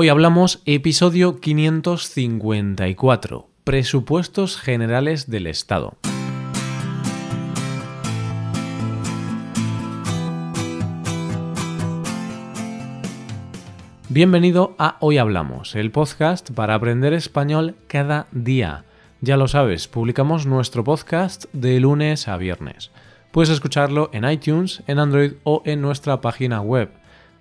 Hoy hablamos episodio 554, Presupuestos Generales del Estado. Bienvenido a Hoy Hablamos, el podcast para aprender español cada día. Ya lo sabes, publicamos nuestro podcast de lunes a viernes. Puedes escucharlo en iTunes, en Android o en nuestra página web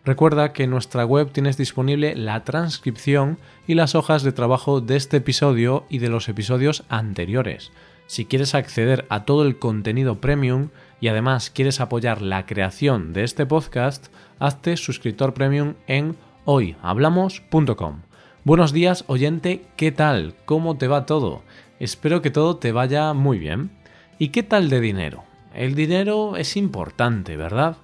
Recuerda que en nuestra web tienes disponible la transcripción y las hojas de trabajo de este episodio y de los episodios anteriores. Si quieres acceder a todo el contenido premium y además quieres apoyar la creación de este podcast, hazte suscriptor premium en hoyhablamos.com. Buenos días oyente, ¿qué tal? ¿Cómo te va todo? Espero que todo te vaya muy bien. ¿Y qué tal de dinero? El dinero es importante, ¿verdad?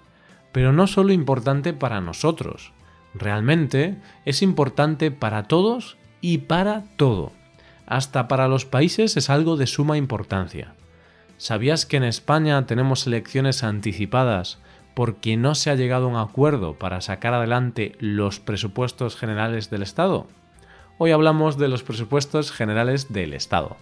Pero no solo importante para nosotros, realmente es importante para todos y para todo. Hasta para los países es algo de suma importancia. ¿Sabías que en España tenemos elecciones anticipadas porque no se ha llegado a un acuerdo para sacar adelante los presupuestos generales del Estado? Hoy hablamos de los presupuestos generales del Estado.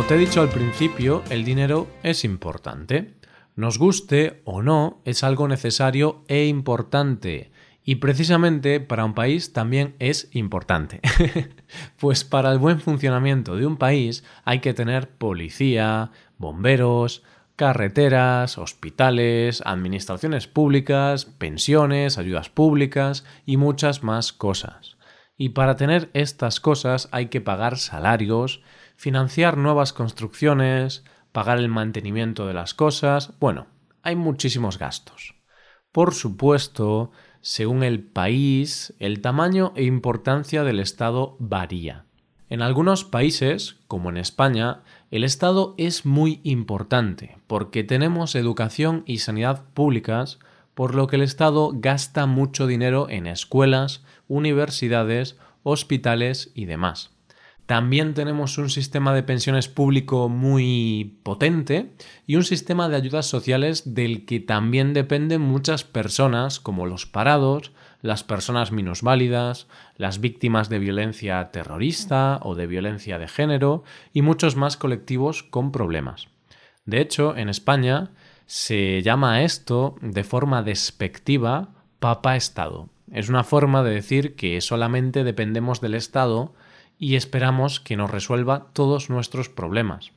Como te he dicho al principio, el dinero es importante. Nos guste o no, es algo necesario e importante. Y precisamente para un país también es importante. pues para el buen funcionamiento de un país hay que tener policía, bomberos, carreteras, hospitales, administraciones públicas, pensiones, ayudas públicas y muchas más cosas. Y para tener estas cosas hay que pagar salarios, financiar nuevas construcciones, pagar el mantenimiento de las cosas, bueno, hay muchísimos gastos. Por supuesto, según el país, el tamaño e importancia del Estado varía. En algunos países, como en España, el Estado es muy importante porque tenemos educación y sanidad públicas, por lo que el Estado gasta mucho dinero en escuelas, universidades, hospitales y demás. También tenemos un sistema de pensiones público muy potente y un sistema de ayudas sociales del que también dependen muchas personas como los parados, las personas minusválidas, las víctimas de violencia terrorista o de violencia de género y muchos más colectivos con problemas. De hecho, en España se llama a esto de forma despectiva Papa Estado. Es una forma de decir que solamente dependemos del Estado y esperamos que nos resuelva todos nuestros problemas.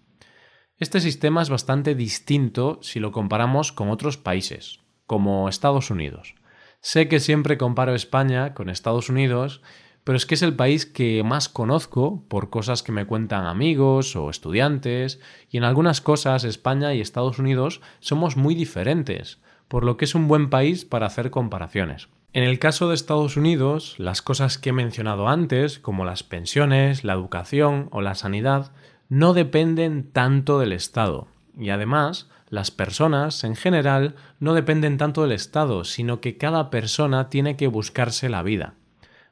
Este sistema es bastante distinto si lo comparamos con otros países, como Estados Unidos. Sé que siempre comparo España con Estados Unidos, pero es que es el país que más conozco por cosas que me cuentan amigos o estudiantes, y en algunas cosas España y Estados Unidos somos muy diferentes, por lo que es un buen país para hacer comparaciones. En el caso de Estados Unidos, las cosas que he mencionado antes, como las pensiones, la educación o la sanidad, no dependen tanto del Estado. Y además, las personas, en general, no dependen tanto del Estado, sino que cada persona tiene que buscarse la vida.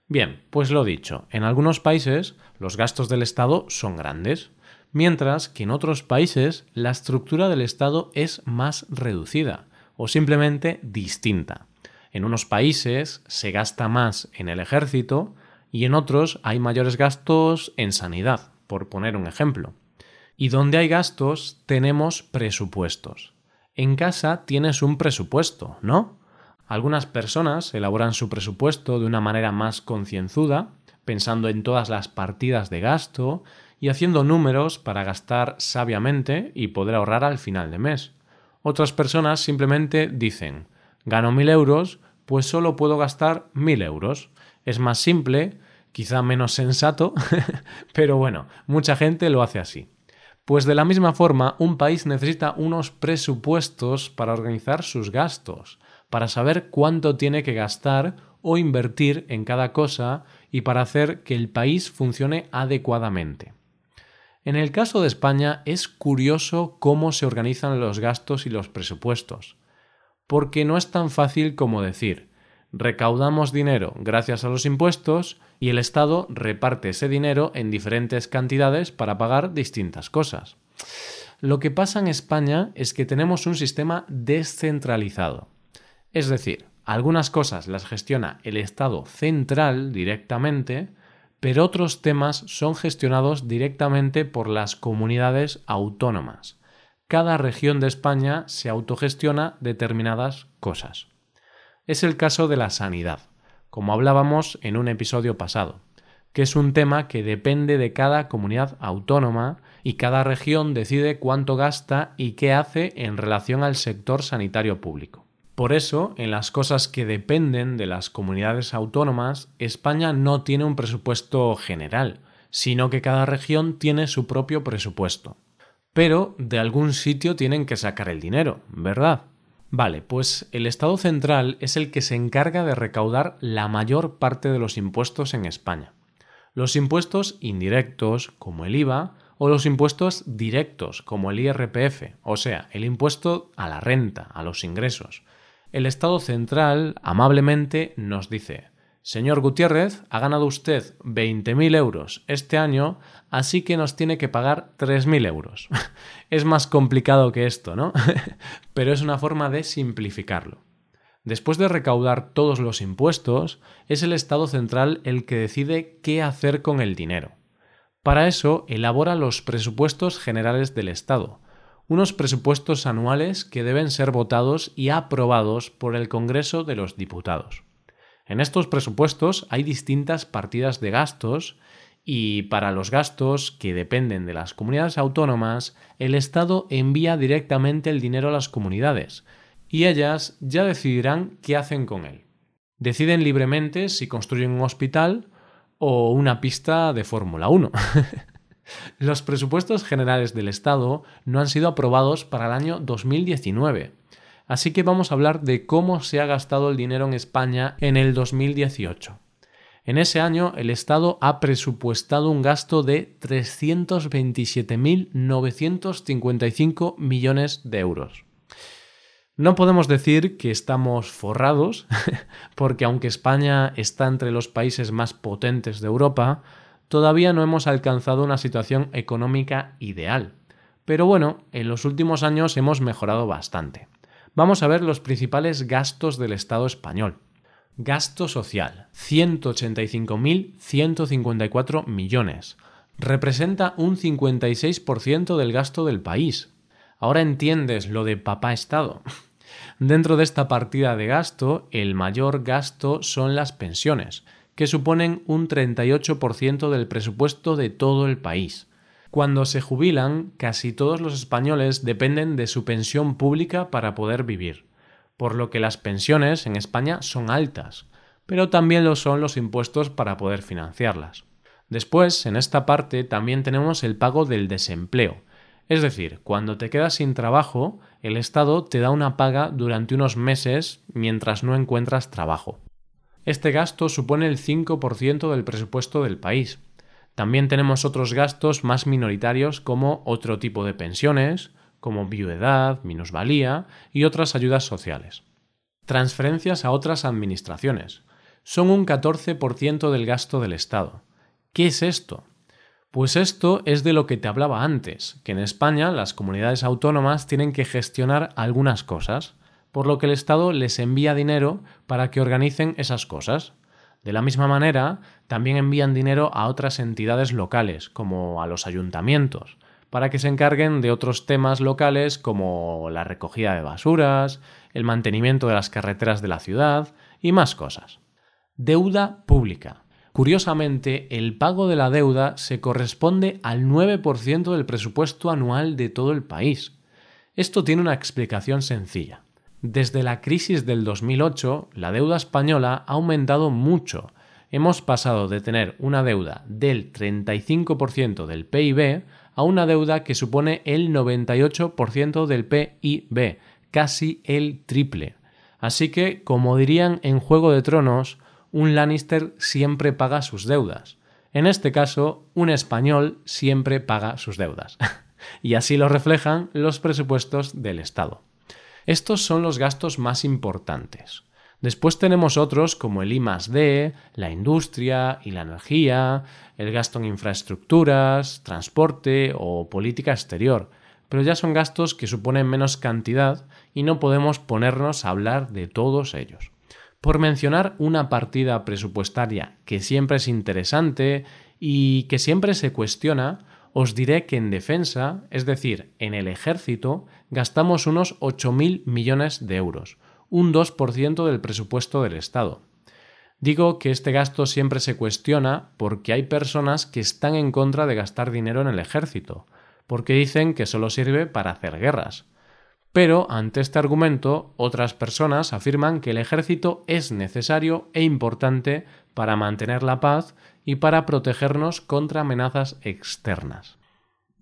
Bien, pues lo dicho, en algunos países los gastos del Estado son grandes, mientras que en otros países la estructura del Estado es más reducida o simplemente distinta. En unos países se gasta más en el ejército y en otros hay mayores gastos en sanidad, por poner un ejemplo. Y donde hay gastos tenemos presupuestos. En casa tienes un presupuesto, ¿no? Algunas personas elaboran su presupuesto de una manera más concienzuda, pensando en todas las partidas de gasto y haciendo números para gastar sabiamente y poder ahorrar al final de mes. Otras personas simplemente dicen Gano mil euros, pues solo puedo gastar mil euros. Es más simple, quizá menos sensato, pero bueno, mucha gente lo hace así. Pues de la misma forma, un país necesita unos presupuestos para organizar sus gastos, para saber cuánto tiene que gastar o invertir en cada cosa y para hacer que el país funcione adecuadamente. En el caso de España es curioso cómo se organizan los gastos y los presupuestos porque no es tan fácil como decir recaudamos dinero gracias a los impuestos y el Estado reparte ese dinero en diferentes cantidades para pagar distintas cosas. Lo que pasa en España es que tenemos un sistema descentralizado. Es decir, algunas cosas las gestiona el Estado central directamente, pero otros temas son gestionados directamente por las comunidades autónomas. Cada región de España se autogestiona determinadas cosas. Es el caso de la sanidad, como hablábamos en un episodio pasado, que es un tema que depende de cada comunidad autónoma y cada región decide cuánto gasta y qué hace en relación al sector sanitario público. Por eso, en las cosas que dependen de las comunidades autónomas, España no tiene un presupuesto general, sino que cada región tiene su propio presupuesto. Pero de algún sitio tienen que sacar el dinero, ¿verdad? Vale, pues el Estado central es el que se encarga de recaudar la mayor parte de los impuestos en España. Los impuestos indirectos, como el IVA, o los impuestos directos, como el IRPF, o sea, el impuesto a la renta, a los ingresos, el Estado central amablemente nos dice, Señor Gutiérrez, ha ganado usted 20.000 euros este año, así que nos tiene que pagar 3.000 euros. es más complicado que esto, ¿no? Pero es una forma de simplificarlo. Después de recaudar todos los impuestos, es el Estado central el que decide qué hacer con el dinero. Para eso elabora los presupuestos generales del Estado, unos presupuestos anuales que deben ser votados y aprobados por el Congreso de los Diputados. En estos presupuestos hay distintas partidas de gastos y para los gastos que dependen de las comunidades autónomas, el Estado envía directamente el dinero a las comunidades y ellas ya decidirán qué hacen con él. Deciden libremente si construyen un hospital o una pista de Fórmula 1. Los presupuestos generales del Estado no han sido aprobados para el año 2019, así que vamos a hablar de cómo se ha gastado el dinero en España en el 2018. En ese año el Estado ha presupuestado un gasto de 327.955 millones de euros. No podemos decir que estamos forrados, porque aunque España está entre los países más potentes de Europa, todavía no hemos alcanzado una situación económica ideal. Pero bueno, en los últimos años hemos mejorado bastante. Vamos a ver los principales gastos del Estado español. Gasto social, 185.154 millones. Representa un 56% del gasto del país. Ahora entiendes lo de papá Estado. Dentro de esta partida de gasto, el mayor gasto son las pensiones, que suponen un 38% del presupuesto de todo el país. Cuando se jubilan, casi todos los españoles dependen de su pensión pública para poder vivir, por lo que las pensiones en España son altas, pero también lo son los impuestos para poder financiarlas. Después, en esta parte, también tenemos el pago del desempleo, es decir, cuando te quedas sin trabajo, el Estado te da una paga durante unos meses mientras no encuentras trabajo. Este gasto supone el 5% del presupuesto del país. También tenemos otros gastos más minoritarios como otro tipo de pensiones, como viudedad, minusvalía y otras ayudas sociales. Transferencias a otras administraciones. Son un 14% del gasto del Estado. ¿Qué es esto? Pues esto es de lo que te hablaba antes, que en España las comunidades autónomas tienen que gestionar algunas cosas por lo que el Estado les envía dinero para que organicen esas cosas. De la misma manera, también envían dinero a otras entidades locales, como a los ayuntamientos, para que se encarguen de otros temas locales como la recogida de basuras, el mantenimiento de las carreteras de la ciudad y más cosas. Deuda pública. Curiosamente, el pago de la deuda se corresponde al 9% del presupuesto anual de todo el país. Esto tiene una explicación sencilla. Desde la crisis del 2008, la deuda española ha aumentado mucho. Hemos pasado de tener una deuda del 35% del PIB a una deuda que supone el 98% del PIB, casi el triple. Así que, como dirían en Juego de Tronos, un Lannister siempre paga sus deudas. En este caso, un español siempre paga sus deudas. y así lo reflejan los presupuestos del Estado. Estos son los gastos más importantes. Después tenemos otros como el I D, la industria y la energía, el gasto en infraestructuras, transporte o política exterior. pero ya son gastos que suponen menos cantidad y no podemos ponernos a hablar de todos ellos. Por mencionar una partida presupuestaria que siempre es interesante y que siempre se cuestiona, os diré que en defensa, es decir, en el ejército, gastamos unos 8.000 millones de euros, un 2% del presupuesto del Estado. Digo que este gasto siempre se cuestiona porque hay personas que están en contra de gastar dinero en el ejército, porque dicen que solo sirve para hacer guerras. Pero ante este argumento, otras personas afirman que el ejército es necesario e importante para mantener la paz y para protegernos contra amenazas externas.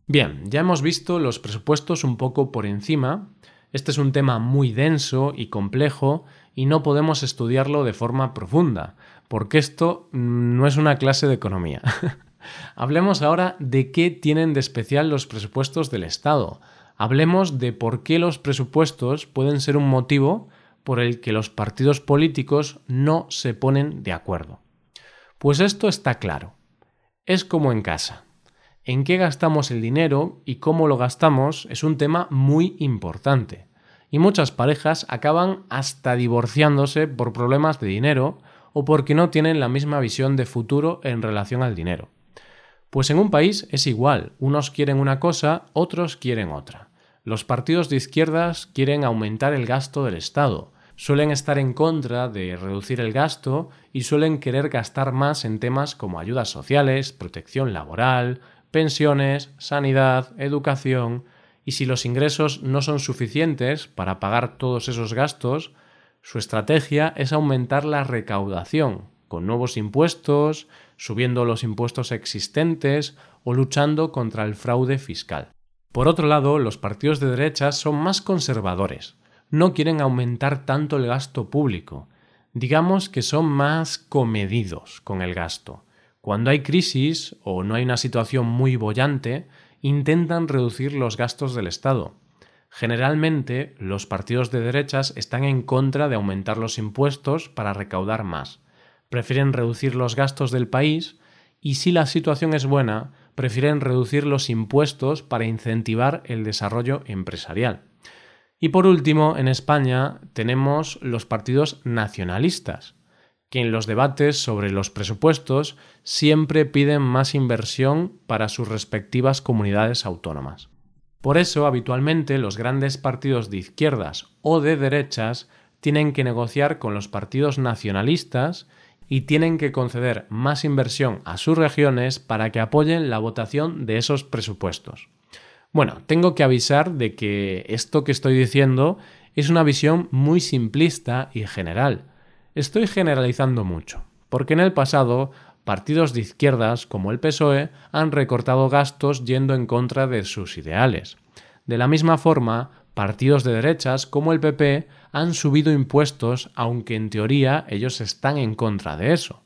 Bien, ya hemos visto los presupuestos un poco por encima. Este es un tema muy denso y complejo y no podemos estudiarlo de forma profunda, porque esto no es una clase de economía. Hablemos ahora de qué tienen de especial los presupuestos del Estado hablemos de por qué los presupuestos pueden ser un motivo por el que los partidos políticos no se ponen de acuerdo. Pues esto está claro. Es como en casa. En qué gastamos el dinero y cómo lo gastamos es un tema muy importante. Y muchas parejas acaban hasta divorciándose por problemas de dinero o porque no tienen la misma visión de futuro en relación al dinero. Pues en un país es igual, unos quieren una cosa, otros quieren otra. Los partidos de izquierdas quieren aumentar el gasto del Estado, suelen estar en contra de reducir el gasto y suelen querer gastar más en temas como ayudas sociales, protección laboral, pensiones, sanidad, educación, y si los ingresos no son suficientes para pagar todos esos gastos, su estrategia es aumentar la recaudación, con nuevos impuestos, subiendo los impuestos existentes o luchando contra el fraude fiscal. Por otro lado, los partidos de derecha son más conservadores, no quieren aumentar tanto el gasto público, digamos que son más comedidos con el gasto. Cuando hay crisis o no hay una situación muy bollante, intentan reducir los gastos del Estado. Generalmente, los partidos de derechas están en contra de aumentar los impuestos para recaudar más. Prefieren reducir los gastos del país y si la situación es buena, prefieren reducir los impuestos para incentivar el desarrollo empresarial. Y por último, en España tenemos los partidos nacionalistas, que en los debates sobre los presupuestos siempre piden más inversión para sus respectivas comunidades autónomas. Por eso, habitualmente, los grandes partidos de izquierdas o de derechas tienen que negociar con los partidos nacionalistas y tienen que conceder más inversión a sus regiones para que apoyen la votación de esos presupuestos. Bueno, tengo que avisar de que esto que estoy diciendo es una visión muy simplista y general. Estoy generalizando mucho, porque en el pasado partidos de izquierdas como el PSOE han recortado gastos yendo en contra de sus ideales. De la misma forma, partidos de derechas como el PP han subido impuestos, aunque en teoría ellos están en contra de eso.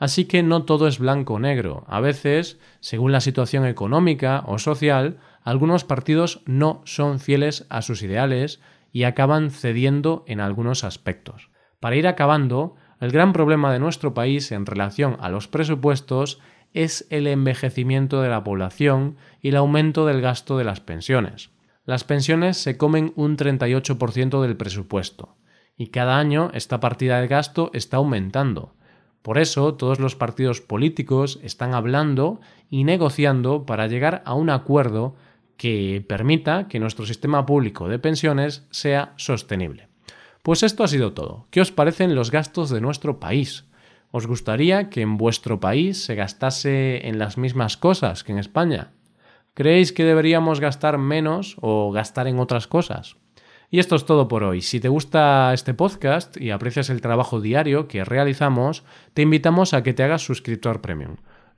Así que no todo es blanco o negro. A veces, según la situación económica o social, algunos partidos no son fieles a sus ideales y acaban cediendo en algunos aspectos. Para ir acabando, el gran problema de nuestro país en relación a los presupuestos es el envejecimiento de la población y el aumento del gasto de las pensiones. Las pensiones se comen un 38% del presupuesto, y cada año esta partida de gasto está aumentando. Por eso todos los partidos políticos están hablando y negociando para llegar a un acuerdo que permita que nuestro sistema público de pensiones sea sostenible. Pues esto ha sido todo. ¿Qué os parecen los gastos de nuestro país? ¿Os gustaría que en vuestro país se gastase en las mismas cosas que en España? ¿Creéis que deberíamos gastar menos o gastar en otras cosas? Y esto es todo por hoy. Si te gusta este podcast y aprecias el trabajo diario que realizamos, te invitamos a que te hagas suscriptor premium.